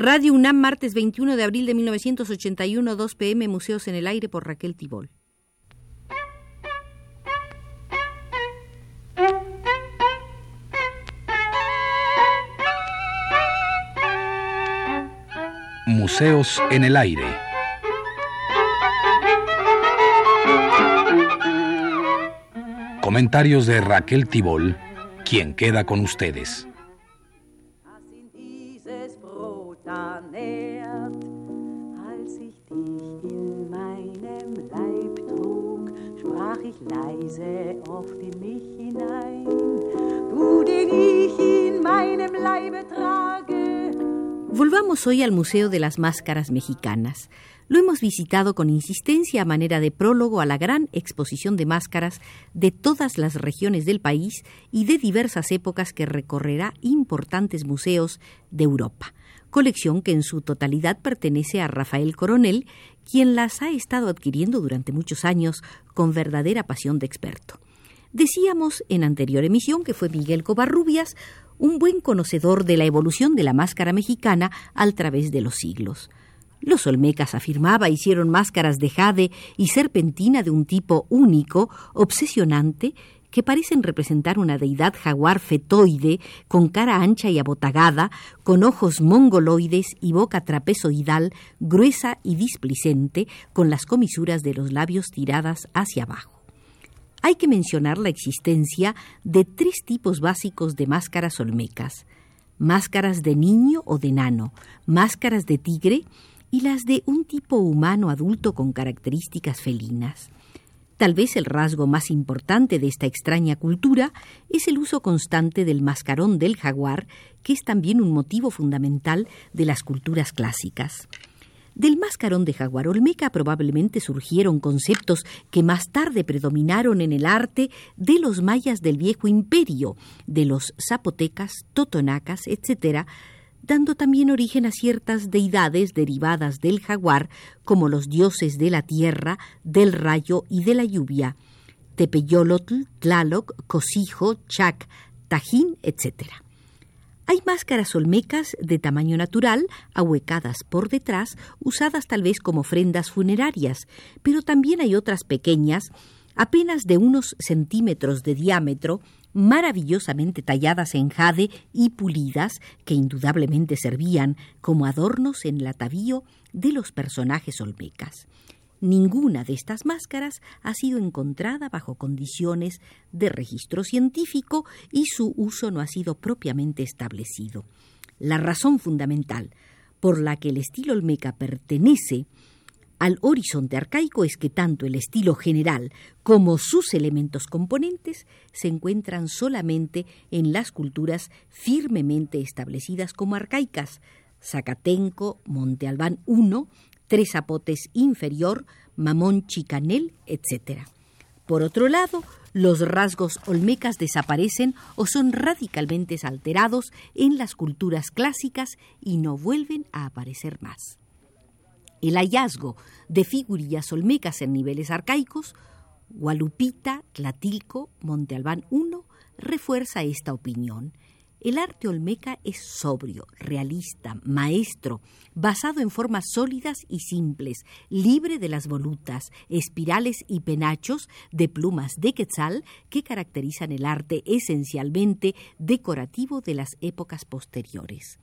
Radio UNAM, martes 21 de abril de 1981, 2 pm, Museos en el Aire por Raquel Tibol. Museos en el Aire. Comentarios de Raquel Tibol, quien queda con ustedes. leise oft in mich hinein. Du, den ich in meinem Leibe trage, Volvamos hoy al Museo de las Máscaras Mexicanas. Lo hemos visitado con insistencia a manera de prólogo a la gran exposición de máscaras de todas las regiones del país y de diversas épocas que recorrerá importantes museos de Europa, colección que en su totalidad pertenece a Rafael Coronel, quien las ha estado adquiriendo durante muchos años con verdadera pasión de experto. Decíamos en anterior emisión que fue Miguel Covarrubias un buen conocedor de la evolución de la máscara mexicana al través de los siglos. Los olmecas, afirmaba, hicieron máscaras de jade y serpentina de un tipo único, obsesionante, que parecen representar una deidad jaguar fetoide, con cara ancha y abotagada, con ojos mongoloides y boca trapezoidal, gruesa y displicente, con las comisuras de los labios tiradas hacia abajo hay que mencionar la existencia de tres tipos básicos de máscaras olmecas. Máscaras de niño o de nano, máscaras de tigre y las de un tipo humano adulto con características felinas. Tal vez el rasgo más importante de esta extraña cultura es el uso constante del mascarón del jaguar, que es también un motivo fundamental de las culturas clásicas. Del mascarón de jaguar olmeca probablemente surgieron conceptos que más tarde predominaron en el arte de los mayas del viejo imperio, de los zapotecas, totonacas, etc., dando también origen a ciertas deidades derivadas del jaguar, como los dioses de la tierra, del rayo y de la lluvia, Tepeyolotl, Tlaloc, Cosijo, Chac, Tajín, etc. Hay máscaras olmecas de tamaño natural, ahuecadas por detrás, usadas tal vez como ofrendas funerarias, pero también hay otras pequeñas, apenas de unos centímetros de diámetro, maravillosamente talladas en jade y pulidas, que indudablemente servían como adornos en el atavío de los personajes olmecas. Ninguna de estas máscaras ha sido encontrada bajo condiciones de registro científico y su uso no ha sido propiamente establecido. La razón fundamental por la que el estilo olmeca pertenece al horizonte arcaico es que tanto el estilo general como sus elementos componentes se encuentran solamente en las culturas firmemente establecidas como arcaicas, Zacatenco, Monte Albán I, Tres Zapotes inferior, Mamón Chicanel, etc. Por otro lado, los rasgos olmecas desaparecen o son radicalmente alterados en las culturas clásicas y no vuelven a aparecer más. El hallazgo de figurillas olmecas en niveles arcaicos, Gualupita, Tlatilco, Monte Albán I, refuerza esta opinión el arte olmeca es sobrio, realista, maestro, basado en formas sólidas y simples, libre de las volutas, espirales y penachos de plumas de quetzal que caracterizan el arte esencialmente decorativo de las épocas posteriores.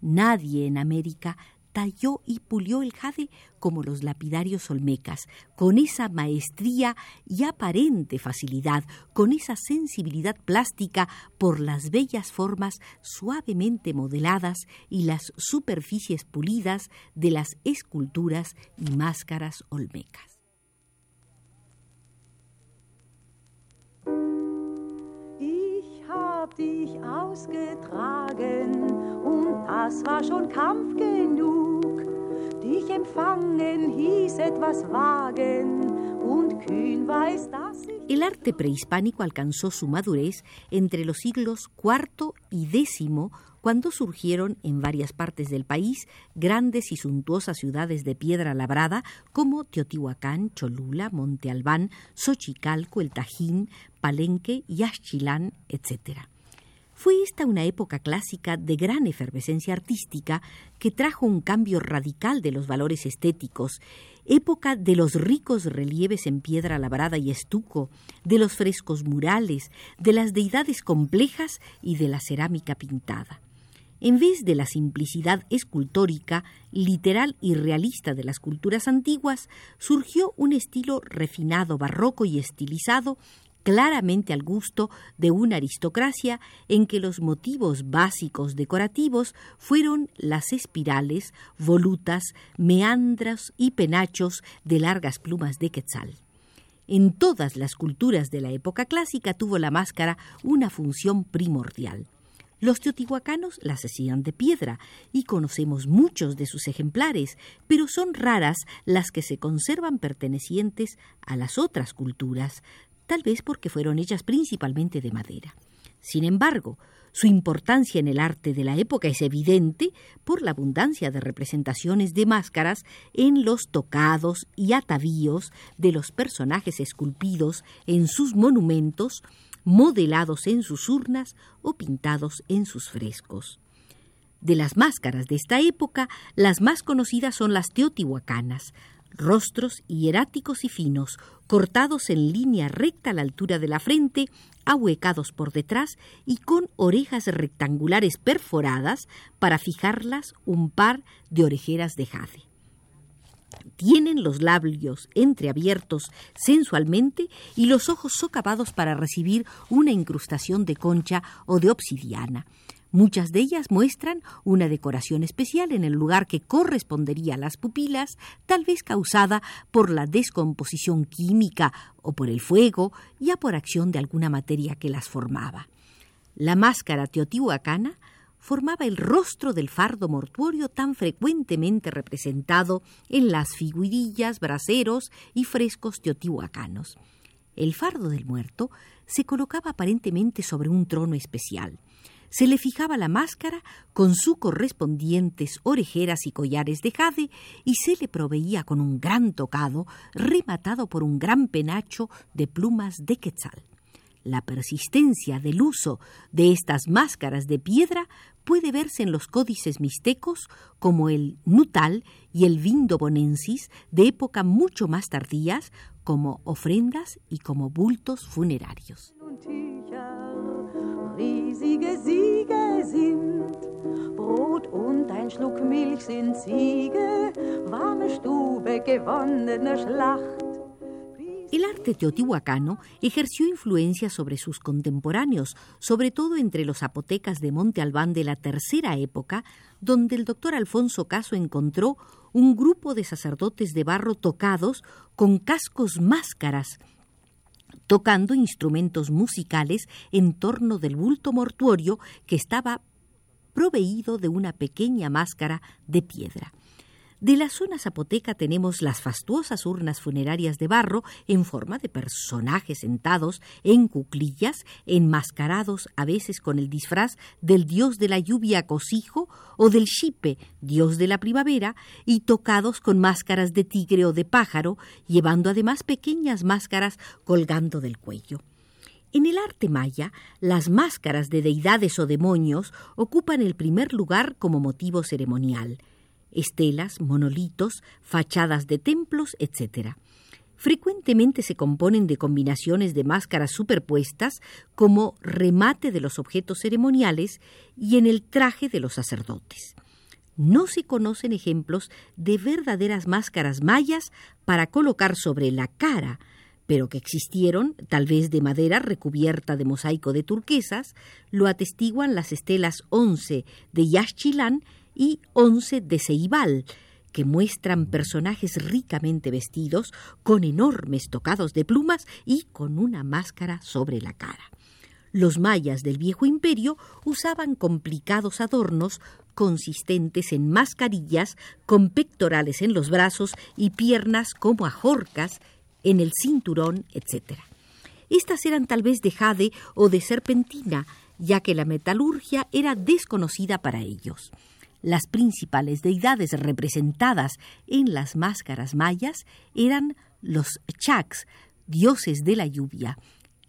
Nadie en América talló y pulió el jade como los lapidarios olmecas, con esa maestría y aparente facilidad, con esa sensibilidad plástica por las bellas formas suavemente modeladas y las superficies pulidas de las esculturas y máscaras olmecas. dich ausgetragen das war schon Kampf genug. Dich empfangen hieß etwas wagen und kühn ich El arte prehispánico alcanzó su madurez entre los siglos IV y X cuando surgieron en varias partes del país grandes y suntuosas ciudades de piedra labrada como Teotihuacán, Cholula, Monte Albán, Xochicalco, El Tajín, Palenque, Yaxchilán, etc. Fue esta una época clásica de gran efervescencia artística que trajo un cambio radical de los valores estéticos, época de los ricos relieves en piedra labrada y estuco, de los frescos murales, de las deidades complejas y de la cerámica pintada. En vez de la simplicidad escultórica, literal y realista de las culturas antiguas, surgió un estilo refinado, barroco y estilizado claramente al gusto de una aristocracia en que los motivos básicos decorativos fueron las espirales, volutas, meandras y penachos de largas plumas de quetzal. En todas las culturas de la época clásica tuvo la máscara una función primordial. Los teotihuacanos las hacían de piedra y conocemos muchos de sus ejemplares, pero son raras las que se conservan pertenecientes a las otras culturas, tal vez porque fueron hechas principalmente de madera. Sin embargo, su importancia en el arte de la época es evidente por la abundancia de representaciones de máscaras en los tocados y atavíos de los personajes esculpidos en sus monumentos, modelados en sus urnas o pintados en sus frescos. De las máscaras de esta época, las más conocidas son las teotihuacanas, rostros hieráticos y finos, cortados en línea recta a la altura de la frente, ahuecados por detrás y con orejas rectangulares perforadas para fijarlas un par de orejeras de jade. Tienen los labios entreabiertos sensualmente y los ojos socavados para recibir una incrustación de concha o de obsidiana. Muchas de ellas muestran una decoración especial en el lugar que correspondería a las pupilas, tal vez causada por la descomposición química o por el fuego, ya por acción de alguna materia que las formaba. La máscara teotihuacana formaba el rostro del fardo mortuorio tan frecuentemente representado en las figurillas, braseros y frescos teotihuacanos. El fardo del muerto se colocaba aparentemente sobre un trono especial se le fijaba la máscara con sus correspondientes orejeras y collares de jade y se le proveía con un gran tocado rematado por un gran penacho de plumas de quetzal. La persistencia del uso de estas máscaras de piedra puede verse en los códices mixtecos como el nutal y el vindobonensis de época mucho más tardías como ofrendas y como bultos funerarios. El arte teotihuacano ejerció influencia sobre sus contemporáneos, sobre todo entre los zapotecas de Monte Albán de la tercera época, donde el doctor Alfonso Caso encontró un grupo de sacerdotes de barro tocados con cascos máscaras tocando instrumentos musicales en torno del bulto mortuorio que estaba proveído de una pequeña máscara de piedra. De la zona zapoteca tenemos las fastuosas urnas funerarias de barro en forma de personajes sentados en cuclillas, enmascarados a veces con el disfraz del dios de la lluvia cosijo o del xipe, dios de la primavera, y tocados con máscaras de tigre o de pájaro, llevando además pequeñas máscaras colgando del cuello. En el arte maya, las máscaras de deidades o demonios ocupan el primer lugar como motivo ceremonial estelas, monolitos, fachadas de templos, etc. Frecuentemente se componen de combinaciones de máscaras superpuestas como remate de los objetos ceremoniales y en el traje de los sacerdotes. No se conocen ejemplos de verdaderas máscaras mayas para colocar sobre la cara, pero que existieron, tal vez de madera recubierta de mosaico de turquesas, lo atestiguan las estelas 11 de Yaxchilán y once de Ceibal, que muestran personajes ricamente vestidos, con enormes tocados de plumas y con una máscara sobre la cara. Los mayas del viejo imperio usaban complicados adornos consistentes en mascarillas con pectorales en los brazos y piernas como ajorcas en el cinturón, etc. Estas eran tal vez de jade o de serpentina, ya que la metalurgia era desconocida para ellos. Las principales deidades representadas en las máscaras mayas eran los chaks, dioses de la lluvia,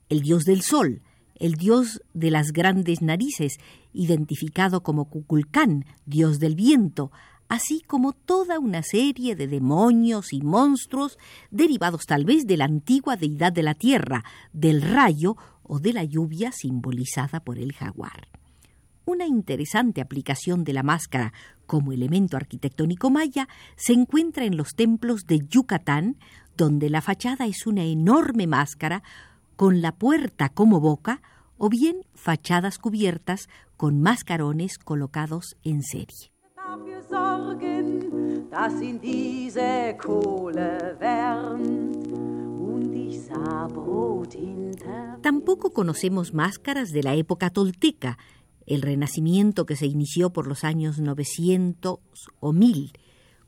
el dios del sol, el dios de las grandes narices, identificado como Cuculcán, dios del viento, así como toda una serie de demonios y monstruos derivados tal vez de la antigua deidad de la tierra, del rayo o de la lluvia simbolizada por el jaguar. Una interesante aplicación de la máscara como elemento arquitectónico maya se encuentra en los templos de Yucatán, donde la fachada es una enorme máscara con la puerta como boca o bien fachadas cubiertas con mascarones colocados en serie. Tampoco conocemos máscaras de la época tolteca, el renacimiento que se inició por los años 900 o 1000,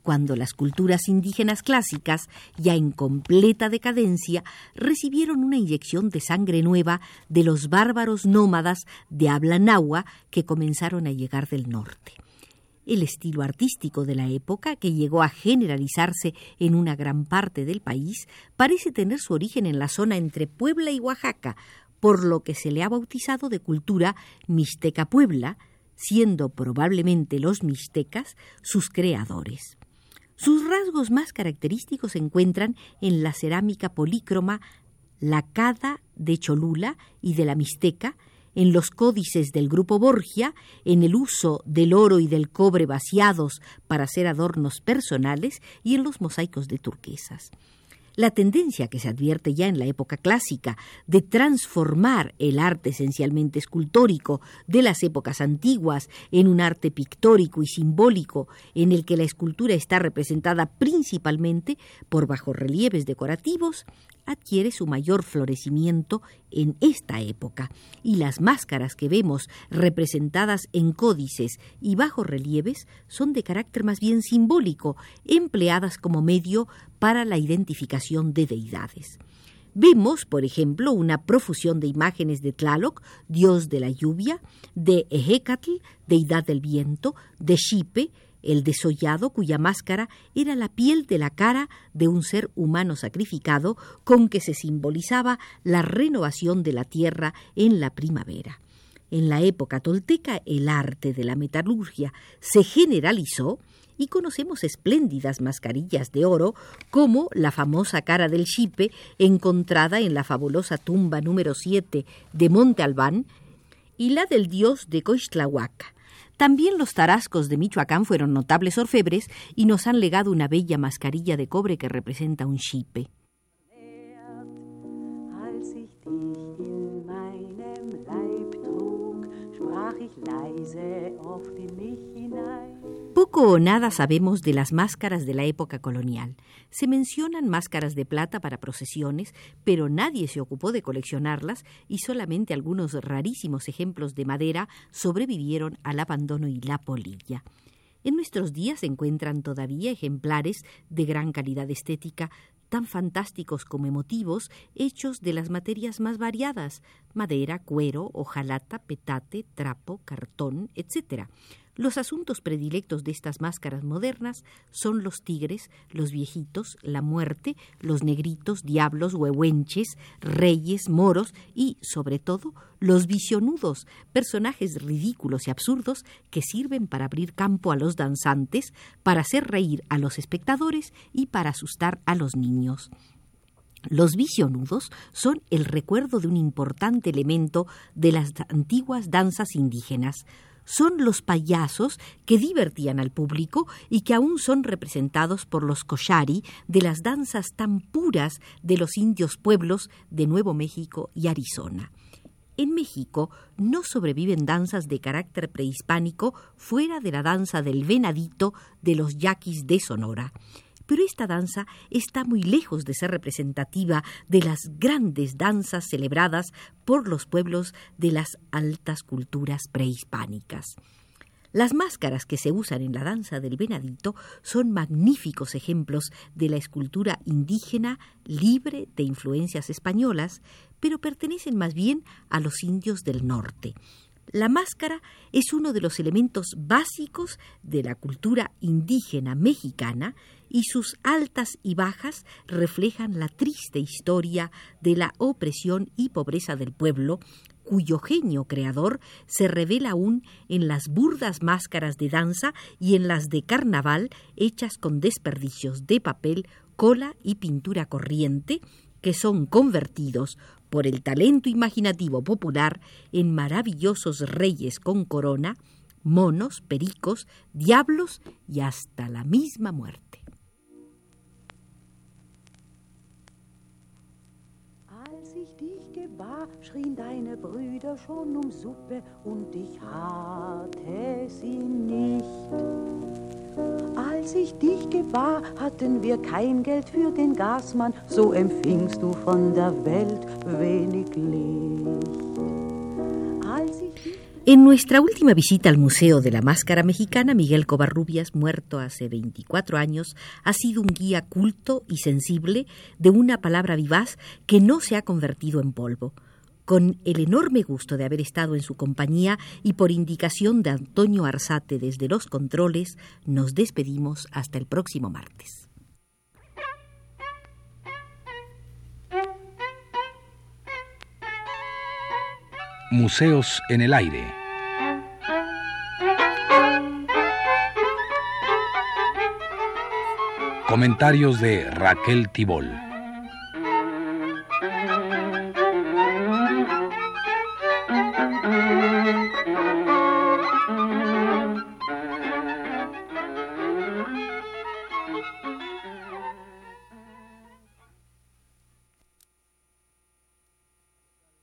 cuando las culturas indígenas clásicas, ya en completa decadencia, recibieron una inyección de sangre nueva de los bárbaros nómadas de habla nahua que comenzaron a llegar del norte. El estilo artístico de la época, que llegó a generalizarse en una gran parte del país, parece tener su origen en la zona entre Puebla y Oaxaca, por lo que se le ha bautizado de cultura Mixteca Puebla, siendo probablemente los mixtecas sus creadores. Sus rasgos más característicos se encuentran en la cerámica polícroma lacada de Cholula y de la Mixteca, en los códices del grupo Borgia, en el uso del oro y del cobre vaciados para hacer adornos personales y en los mosaicos de turquesas. La tendencia que se advierte ya en la época clásica de transformar el arte esencialmente escultórico de las épocas antiguas en un arte pictórico y simbólico en el que la escultura está representada principalmente por bajorrelieves decorativos, adquiere su mayor florecimiento en esta época, y las máscaras que vemos representadas en códices y bajorrelieves son de carácter más bien simbólico, empleadas como medio para la identificación de deidades. Vemos, por ejemplo, una profusión de imágenes de Tlaloc, dios de la lluvia, de Ejecatl, deidad del viento, de Xipe, el desollado cuya máscara era la piel de la cara de un ser humano sacrificado con que se simbolizaba la renovación de la tierra en la primavera. En la época tolteca el arte de la metalurgia se generalizó y conocemos espléndidas mascarillas de oro como la famosa cara del Xipe encontrada en la fabulosa tumba número 7 de Monte Albán y la del dios de Coixtlahuaca también los tarascos de Michoacán fueron notables orfebres y nos han legado una bella mascarilla de cobre que representa un chipe. Poco o nada sabemos de las máscaras de la época colonial. Se mencionan máscaras de plata para procesiones, pero nadie se ocupó de coleccionarlas y solamente algunos rarísimos ejemplos de madera sobrevivieron al abandono y la polilla. En nuestros días se encuentran todavía ejemplares de gran calidad estética, tan fantásticos como emotivos, hechos de las materias más variadas madera, cuero, hojalata, petate, trapo, cartón, etc. Los asuntos predilectos de estas máscaras modernas son los tigres, los viejitos, la muerte, los negritos, diablos, huehuenches, reyes, moros y, sobre todo, los visionudos, personajes ridículos y absurdos que sirven para abrir campo a los danzantes, para hacer reír a los espectadores y para asustar a los niños. Los visionudos son el recuerdo de un importante elemento de las antiguas danzas indígenas son los payasos que divertían al público y que aún son representados por los koshari de las danzas tan puras de los indios pueblos de Nuevo México y Arizona. En México no sobreviven danzas de carácter prehispánico fuera de la danza del venadito de los yaquis de Sonora pero esta danza está muy lejos de ser representativa de las grandes danzas celebradas por los pueblos de las altas culturas prehispánicas. Las máscaras que se usan en la danza del venadito son magníficos ejemplos de la escultura indígena libre de influencias españolas, pero pertenecen más bien a los indios del norte. La máscara es uno de los elementos básicos de la cultura indígena mexicana y sus altas y bajas reflejan la triste historia de la opresión y pobreza del pueblo cuyo genio creador se revela aún en las burdas máscaras de danza y en las de carnaval hechas con desperdicios de papel, cola y pintura corriente, que son convertidos por el talento imaginativo popular en maravillosos reyes con corona, monos, pericos, diablos y hasta la misma muerte. Als ich dich gebar, schrien deine Brüder schon um Suppe und dich hatte sie nicht. Ich dich gebar, hatten wir kein Geld für den Gasmann, so empfingst du von der Welt wenig Licht. En nuestra última visita al Museo de la Máscara Mexicana, Miguel Covarrubias, muerto hace 24 años, ha sido un guía culto y sensible de una palabra vivaz que no se ha convertido en polvo. Con el enorme gusto de haber estado en su compañía y por indicación de Antonio Arzate desde los controles, nos despedimos hasta el próximo martes. Museos en el aire. Comentarios de Raquel Tibol.